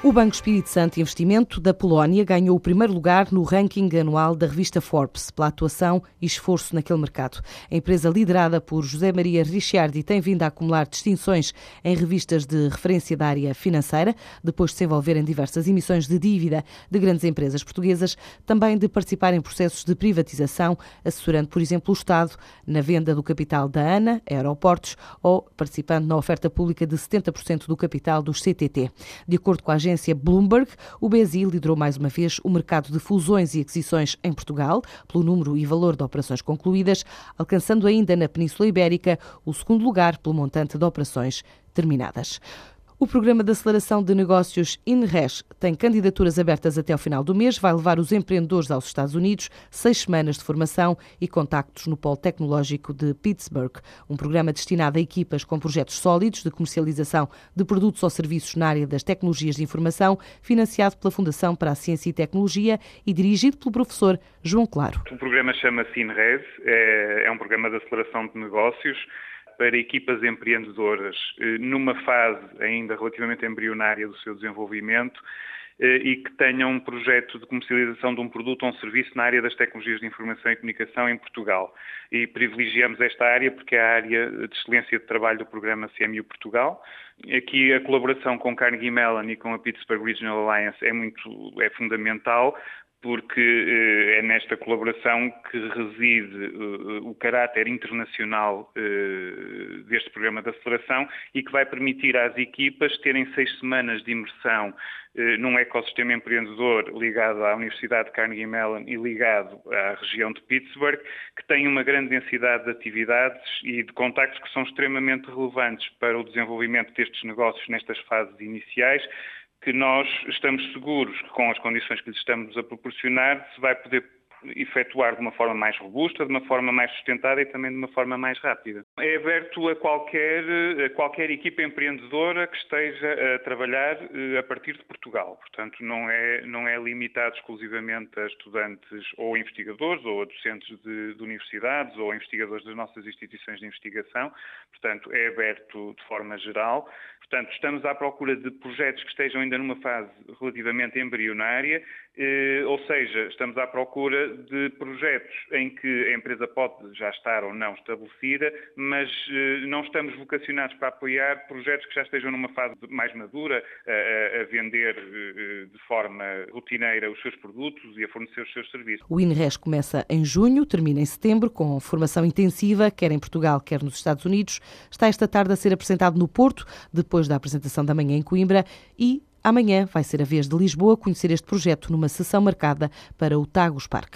O Banco Espírito Santo Investimento da Polónia ganhou o primeiro lugar no ranking anual da revista Forbes pela atuação e esforço naquele mercado. A empresa liderada por José Maria Ricciardi tem vindo a acumular distinções em revistas de referência da área financeira, depois de se envolver em diversas emissões de dívida de grandes empresas portuguesas, também de participar em processos de privatização, assessorando, por exemplo, o Estado na venda do capital da ANA, Aeroportos, ou participando na oferta pública de 70% do capital dos CTT. De acordo com a agência Bloomberg, o BSI liderou mais uma vez o mercado de fusões e aquisições em Portugal, pelo número e valor de operações concluídas, alcançando ainda na Península Ibérica o segundo lugar pelo montante de operações terminadas. O programa de aceleração de negócios INRES tem candidaturas abertas até ao final do mês, vai levar os empreendedores aos Estados Unidos, seis semanas de formação e contactos no Polo Tecnológico de Pittsburgh. Um programa destinado a equipas com projetos sólidos de comercialização de produtos ou serviços na área das tecnologias de informação, financiado pela Fundação para a Ciência e Tecnologia e dirigido pelo professor João Claro. O programa chama-se INRES, é, é um programa de aceleração de negócios para equipas empreendedoras eh, numa fase ainda relativamente embrionária do seu desenvolvimento eh, e que tenham um projeto de comercialização de um produto ou um serviço na área das tecnologias de informação e comunicação em Portugal. E privilegiamos esta área porque é a área de excelência de trabalho do programa CMU Portugal. Aqui a colaboração com Carnegie Mellon e com a Pittsburgh Regional Alliance é muito é fundamental porque eh, é nesta colaboração que reside eh, o caráter internacional eh, deste programa de aceleração e que vai permitir às equipas terem seis semanas de imersão num ecossistema empreendedor ligado à Universidade de Carnegie Mellon e ligado à região de Pittsburgh, que tem uma grande densidade de atividades e de contactos que são extremamente relevantes para o desenvolvimento destes negócios nestas fases iniciais, que nós estamos seguros que com as condições que lhes estamos a proporcionar se vai poder efetuar de uma forma mais robusta, de uma forma mais sustentada e também de uma forma mais rápida. É aberto a qualquer, a qualquer equipa empreendedora que esteja a trabalhar eh, a partir de Portugal. Portanto, não é, não é limitado exclusivamente a estudantes ou investigadores ou a docentes de, de universidades ou a investigadores das nossas instituições de investigação. Portanto, é aberto de forma geral. Portanto, estamos à procura de projetos que estejam ainda numa fase relativamente embrionária, eh, ou seja, estamos à procura de projetos em que a empresa pode já estar ou não estabelecida, mas eh, não estamos vocacionados para apoiar projetos que já estejam numa fase mais madura, a, a vender eh, de forma rotineira os seus produtos e a fornecer os seus serviços. O INRES começa em junho, termina em setembro, com formação intensiva, quer em Portugal, quer nos Estados Unidos. Está esta tarde a ser apresentado no Porto, depois da apresentação da manhã em Coimbra e Amanhã vai ser a vez de Lisboa conhecer este projeto numa sessão marcada para o Tagus Park.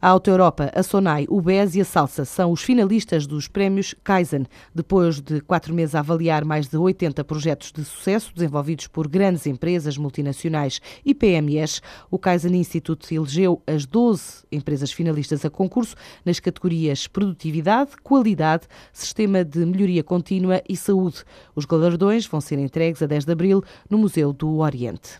A Auto Europa, a Sonai, o BES e a Salsa são os finalistas dos prémios Kaizen, depois de quatro meses a avaliar mais de 80 projetos de sucesso desenvolvidos por grandes empresas multinacionais e PMEs. O Kaizen Institute elegeu as 12 empresas finalistas a concurso nas categorias Produtividade, Qualidade, Sistema de Melhoria Contínua e Saúde. Os galardões vão ser entregues a 10 de abril no Museu do Oriente.